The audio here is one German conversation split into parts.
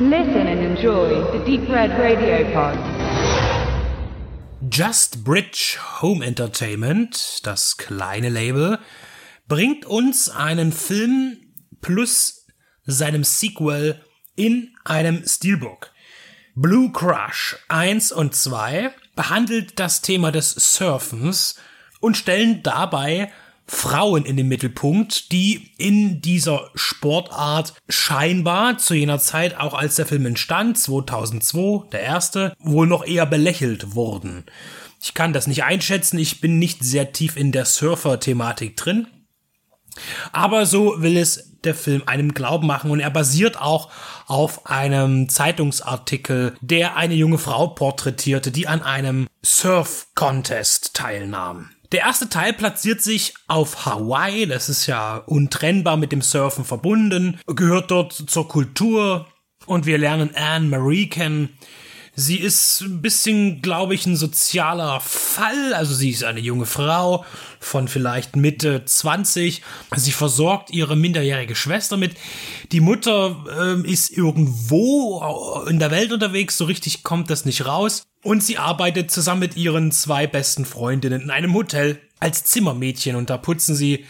Listen and enjoy the Deep Red Radio Pod. Just Bridge Home Entertainment, das kleine Label, bringt uns einen Film plus seinem Sequel in einem Steelbook. Blue Crush 1 und 2 behandelt das Thema des Surfens und stellen dabei Frauen in den Mittelpunkt, die in dieser Sportart scheinbar zu jener Zeit, auch als der Film entstand, 2002, der erste, wohl noch eher belächelt wurden. Ich kann das nicht einschätzen, ich bin nicht sehr tief in der Surfer-Thematik drin. Aber so will es der Film einem Glauben machen und er basiert auch auf einem Zeitungsartikel, der eine junge Frau porträtierte, die an einem Surf-Contest teilnahm. Der erste Teil platziert sich auf Hawaii, das ist ja untrennbar mit dem Surfen verbunden, gehört dort zur Kultur und wir lernen Anne Marie kennen, Sie ist ein bisschen, glaube ich, ein sozialer Fall. Also sie ist eine junge Frau von vielleicht Mitte 20. Sie versorgt ihre minderjährige Schwester mit. Die Mutter äh, ist irgendwo in der Welt unterwegs. So richtig kommt das nicht raus. Und sie arbeitet zusammen mit ihren zwei besten Freundinnen in einem Hotel als Zimmermädchen. Und da putzen sie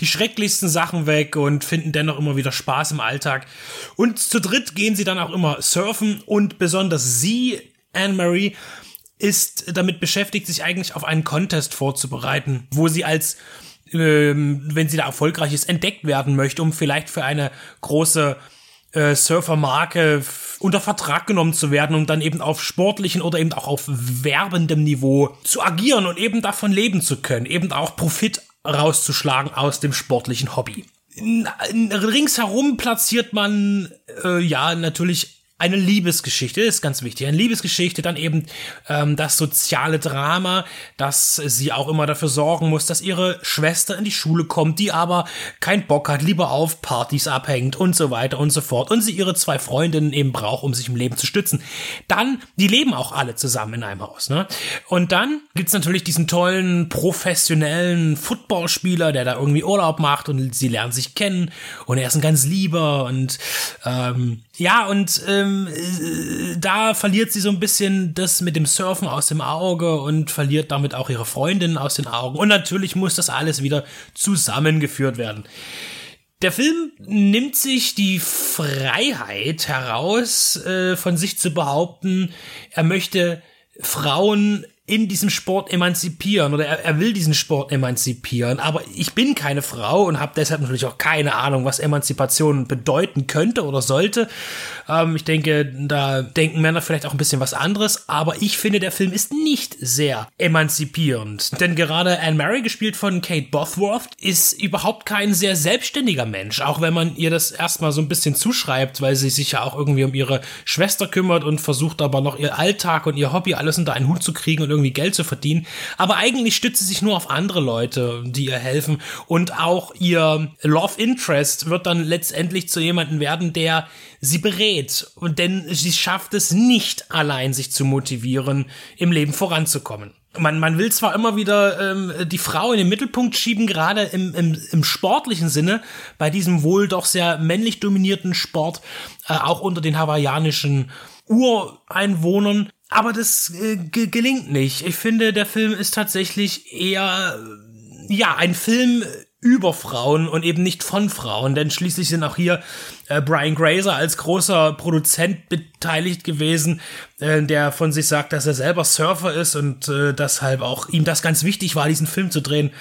die schrecklichsten Sachen weg und finden dennoch immer wieder Spaß im Alltag. Und zu dritt gehen sie dann auch immer surfen und besonders sie, Anne-Marie, ist damit beschäftigt, sich eigentlich auf einen Contest vorzubereiten, wo sie als ähm, wenn sie da erfolgreich ist, entdeckt werden möchte, um vielleicht für eine große äh, Surfermarke unter Vertrag genommen zu werden und dann eben auf sportlichen oder eben auch auf werbendem Niveau zu agieren und eben davon leben zu können, eben auch Profit rauszuschlagen aus dem sportlichen Hobby. Ringsherum platziert man äh, ja natürlich eine Liebesgeschichte ist ganz wichtig. Eine Liebesgeschichte, dann eben ähm, das soziale Drama, dass sie auch immer dafür sorgen muss, dass ihre Schwester in die Schule kommt, die aber keinen Bock hat, lieber auf Partys abhängt und so weiter und so fort. Und sie ihre zwei Freundinnen eben braucht, um sich im Leben zu stützen. Dann, die leben auch alle zusammen in einem Haus. Ne? Und dann gibt's natürlich diesen tollen, professionellen Footballspieler, der da irgendwie Urlaub macht und sie lernen sich kennen und er ist ein ganz lieber und ähm, ja, und ähm, äh, da verliert sie so ein bisschen das mit dem Surfen aus dem Auge und verliert damit auch ihre Freundin aus den Augen. Und natürlich muss das alles wieder zusammengeführt werden. Der Film nimmt sich die Freiheit heraus, äh, von sich zu behaupten, er möchte Frauen in diesem Sport emanzipieren oder er, er will diesen Sport emanzipieren. Aber ich bin keine Frau und habe deshalb natürlich auch keine Ahnung, was Emanzipation bedeuten könnte oder sollte. Ähm, ich denke, da denken Männer vielleicht auch ein bisschen was anderes. Aber ich finde, der Film ist nicht sehr emanzipierend. Denn gerade Anne Mary, gespielt von Kate Bothworth, ist überhaupt kein sehr selbstständiger Mensch. Auch wenn man ihr das erstmal so ein bisschen zuschreibt, weil sie sich ja auch irgendwie um ihre Schwester kümmert und versucht aber noch ihr Alltag und ihr Hobby alles unter einen Hut zu kriegen und irgendwie Geld zu verdienen. Aber eigentlich stützt sie sich nur auf andere Leute, die ihr helfen. Und auch ihr Love Interest wird dann letztendlich zu jemandem werden, der sie berät. Und denn sie schafft es nicht allein, sich zu motivieren, im Leben voranzukommen. Man, man will zwar immer wieder ähm, die Frau in den Mittelpunkt schieben, gerade im, im, im sportlichen Sinne, bei diesem wohl doch sehr männlich dominierten Sport, äh, auch unter den hawaiianischen Ureinwohnern. Aber das äh, gelingt nicht. Ich finde, der Film ist tatsächlich eher, ja, ein Film über Frauen und eben nicht von Frauen, denn schließlich sind auch hier äh, Brian Grazer als großer Produzent beteiligt gewesen, äh, der von sich sagt, dass er selber Surfer ist und äh, deshalb auch ihm das ganz wichtig war, diesen Film zu drehen.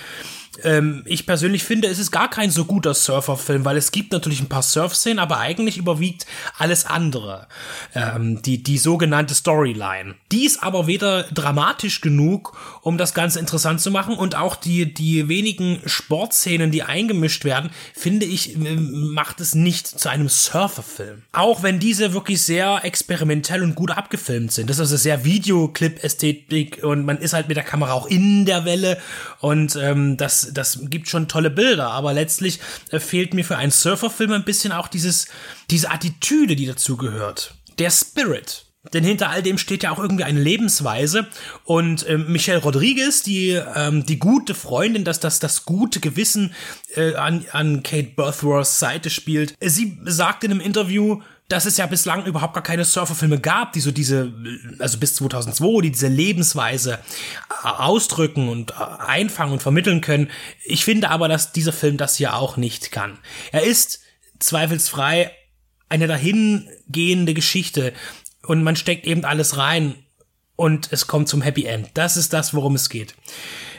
Ähm, ich persönlich finde, es ist gar kein so guter Surferfilm, weil es gibt natürlich ein paar Surf-Szenen, aber eigentlich überwiegt alles andere. Ähm, die, die sogenannte Storyline. Die ist aber weder dramatisch genug, um das Ganze interessant zu machen und auch die, die wenigen Sportszenen, die eingemischt werden, finde ich, macht es nicht zu einem Surferfilm. Auch wenn diese wirklich sehr experimentell und gut abgefilmt sind. Das ist also sehr Videoclip-Ästhetik und man ist halt mit der Kamera auch in der Welle und ähm, das das, gibt schon tolle Bilder, aber letztlich äh, fehlt mir für einen Surferfilm ein bisschen auch dieses, diese Attitüde, die dazu gehört. Der Spirit. Denn hinter all dem steht ja auch irgendwie eine Lebensweise. Und ähm, Michelle Rodriguez, die, ähm, die gute Freundin, dass das, das gute Gewissen äh, an, an Kate Birthworths Seite spielt, sie sagt in einem Interview, dass es ja bislang überhaupt gar keine Surferfilme gab, die so diese, also bis 2002, die diese Lebensweise äh, ausdrücken und äh, einfangen und vermitteln können. Ich finde aber, dass dieser Film das hier auch nicht kann. Er ist zweifelsfrei eine dahingehende Geschichte und man steckt eben alles rein und es kommt zum Happy End. Das ist das, worum es geht.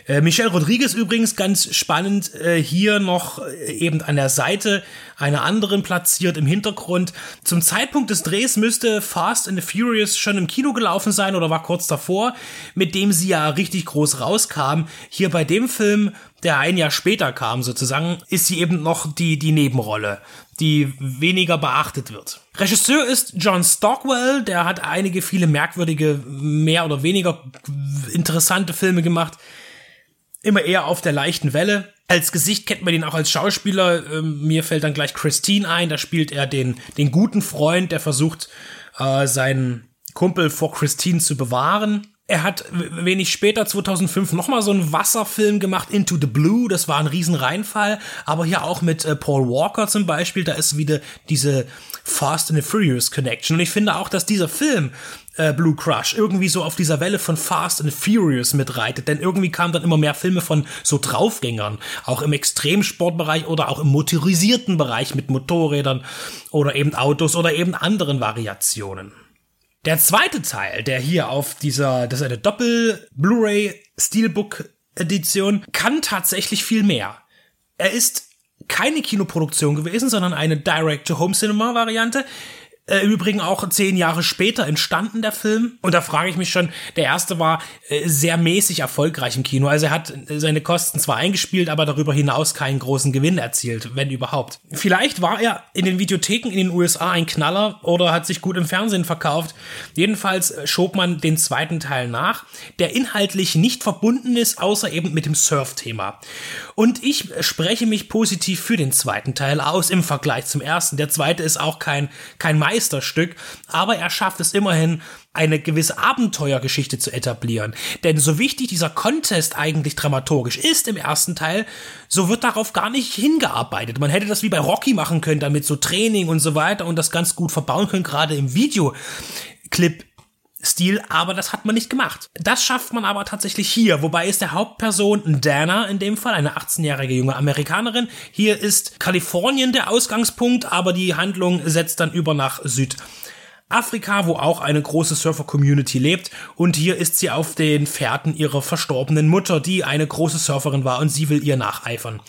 Äh, Michelle Rodriguez übrigens ganz spannend, äh, hier noch äh, eben an der Seite einer anderen platziert im Hintergrund. Zum Zeitpunkt des Drehs müsste Fast and the Furious schon im Kino gelaufen sein oder war kurz davor, mit dem sie ja richtig groß rauskam. Hier bei dem Film, der ein Jahr später kam sozusagen, ist sie eben noch die, die Nebenrolle die weniger beachtet wird. Regisseur ist John Stockwell, der hat einige viele merkwürdige, mehr oder weniger interessante Filme gemacht immer eher auf der leichten Welle. Als Gesicht kennt man ihn auch als Schauspieler. Ähm, mir fällt dann gleich Christine ein. Da spielt er den, den guten Freund, der versucht, äh, seinen Kumpel vor Christine zu bewahren. Er hat wenig später, 2005, nochmal so einen Wasserfilm gemacht, Into the Blue. Das war ein Riesenreinfall. Aber hier auch mit äh, Paul Walker zum Beispiel. Da ist wieder diese Fast and the Furious Connection. Und ich finde auch, dass dieser Film äh, Blue Crush irgendwie so auf dieser Welle von Fast and Furious mitreitet, denn irgendwie kamen dann immer mehr Filme von so Draufgängern, auch im Extremsportbereich oder auch im motorisierten Bereich mit Motorrädern oder eben Autos oder eben anderen Variationen. Der zweite Teil, der hier auf dieser, das ist eine Doppel-Blu-ray Steelbook Edition, kann tatsächlich viel mehr. Er ist keine Kinoproduktion gewesen, sondern eine Direct-to-Home-Cinema-Variante, äh, Im Übrigen auch zehn Jahre später entstanden der Film. Und da frage ich mich schon, der erste war äh, sehr mäßig erfolgreich im Kino. Also er hat seine Kosten zwar eingespielt, aber darüber hinaus keinen großen Gewinn erzielt, wenn überhaupt. Vielleicht war er in den Videotheken in den USA ein Knaller oder hat sich gut im Fernsehen verkauft. Jedenfalls äh, schob man den zweiten Teil nach, der inhaltlich nicht verbunden ist, außer eben mit dem Surf-Thema. Und ich spreche mich positiv für den zweiten Teil aus im Vergleich zum ersten. Der zweite ist auch kein, kein Meister Meisterstück, aber er schafft es immerhin, eine gewisse Abenteuergeschichte zu etablieren. Denn so wichtig dieser Contest eigentlich dramaturgisch ist im ersten Teil, so wird darauf gar nicht hingearbeitet. Man hätte das wie bei Rocky machen können, damit so Training und so weiter und das ganz gut verbauen können, gerade im Videoclip Stil, aber das hat man nicht gemacht. Das schafft man aber tatsächlich hier, wobei ist der Hauptperson Dana in dem Fall, eine 18-jährige junge Amerikanerin. Hier ist Kalifornien der Ausgangspunkt, aber die Handlung setzt dann über nach Süd. Afrika, wo auch eine große Surfer-Community lebt. Und hier ist sie auf den Fährten ihrer verstorbenen Mutter, die eine große Surferin war und sie will ihr nacheifern.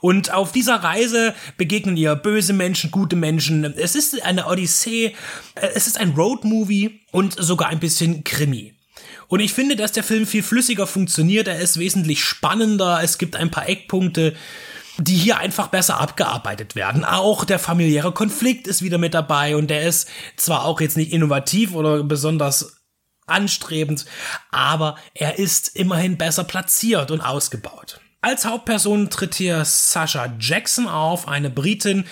Und auf dieser Reise begegnen ihr böse Menschen, gute Menschen. Es ist eine Odyssee, es ist ein Road-Movie und sogar ein bisschen Krimi. Und ich finde, dass der Film viel flüssiger funktioniert, er ist wesentlich spannender, es gibt ein paar Eckpunkte, die hier einfach besser abgearbeitet werden. Auch der familiäre Konflikt ist wieder mit dabei und der ist zwar auch jetzt nicht innovativ oder besonders anstrebend, aber er ist immerhin besser platziert und ausgebaut. Als Hauptperson tritt hier Sasha Jackson auf, eine Britin,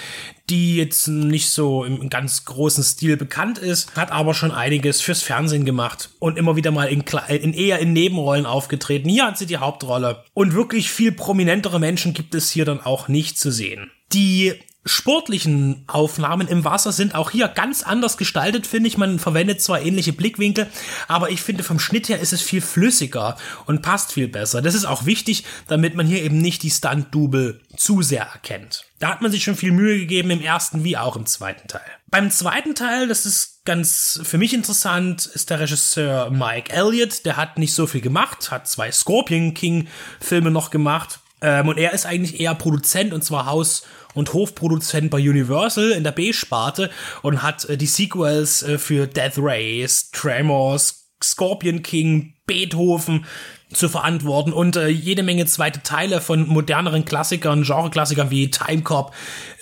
die jetzt nicht so im ganz großen Stil bekannt ist, hat aber schon einiges fürs Fernsehen gemacht und immer wieder mal in, in eher in Nebenrollen aufgetreten. Hier hat sie die Hauptrolle. Und wirklich viel prominentere Menschen gibt es hier dann auch nicht zu sehen. Die sportlichen Aufnahmen im Wasser sind auch hier ganz anders gestaltet, finde ich. Man verwendet zwar ähnliche Blickwinkel, aber ich finde vom Schnitt her ist es viel flüssiger und passt viel besser. Das ist auch wichtig, damit man hier eben nicht die Stunt-Double zu sehr erkennt. Da hat man sich schon viel Mühe gegeben im ersten wie auch im zweiten Teil. Beim zweiten Teil, das ist ganz für mich interessant, ist der Regisseur Mike Elliott. Der hat nicht so viel gemacht, hat zwei Scorpion King Filme noch gemacht. Ähm, und er ist eigentlich eher Produzent und zwar Haus- und Hofproduzent bei Universal in der B-Sparte und hat äh, die Sequels äh, für Death Race, Tremors, Scorpion King, Beethoven zu verantworten und äh, jede Menge zweite Teile von moderneren Klassikern, Genre-Klassikern wie Time Cop,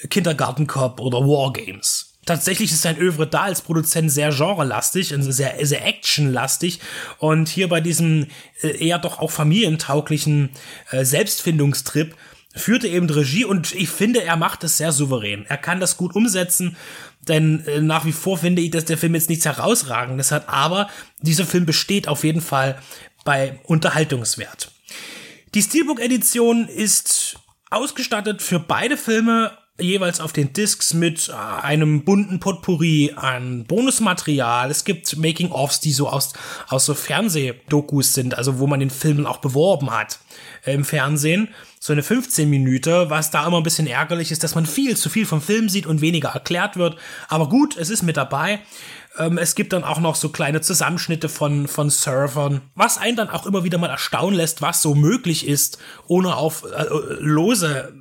Kindergarten Cop oder War Games tatsächlich ist sein Övre da als Produzent sehr genrelastig und sehr, sehr actionlastig. Und hier bei diesem äh, eher doch auch familientauglichen äh, Selbstfindungstrip führte eben Regie und ich finde, er macht es sehr souverän. Er kann das gut umsetzen, denn äh, nach wie vor finde ich, dass der Film jetzt nichts herausragendes hat, aber dieser Film besteht auf jeden Fall bei Unterhaltungswert. Die Steelbook-Edition ist ausgestattet für beide Filme jeweils auf den Discs mit äh, einem bunten Potpourri an Bonusmaterial. Es gibt Making-ofs, die so aus, aus so Fernsehdokus sind, also wo man den Film auch beworben hat äh, im Fernsehen. So eine 15 Minute, was da immer ein bisschen ärgerlich ist, dass man viel zu viel vom Film sieht und weniger erklärt wird. Aber gut, es ist mit dabei. Ähm, es gibt dann auch noch so kleine Zusammenschnitte von, von Surfern, was einen dann auch immer wieder mal erstaunen lässt, was so möglich ist, ohne auf äh, lose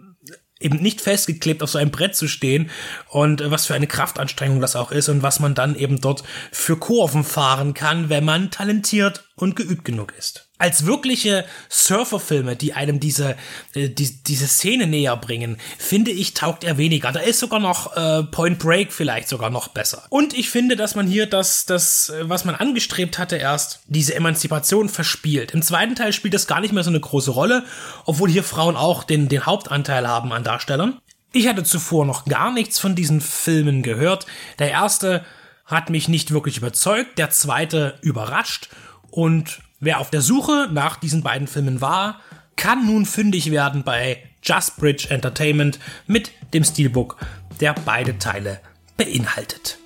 eben nicht festgeklebt auf so einem Brett zu stehen und äh, was für eine Kraftanstrengung das auch ist und was man dann eben dort für Kurven fahren kann, wenn man talentiert und geübt genug ist als wirkliche Surferfilme, die einem diese, äh, die, diese Szene näher bringen, finde ich, taugt er weniger. Da ist sogar noch äh, Point Break vielleicht sogar noch besser. Und ich finde, dass man hier das, das, äh, was man angestrebt hatte erst, diese Emanzipation verspielt. Im zweiten Teil spielt das gar nicht mehr so eine große Rolle, obwohl hier Frauen auch den, den Hauptanteil haben an Darstellern. Ich hatte zuvor noch gar nichts von diesen Filmen gehört. Der erste hat mich nicht wirklich überzeugt, der zweite überrascht und Wer auf der Suche nach diesen beiden Filmen war, kann nun fündig werden bei Just Bridge Entertainment mit dem Steelbook, der beide Teile beinhaltet.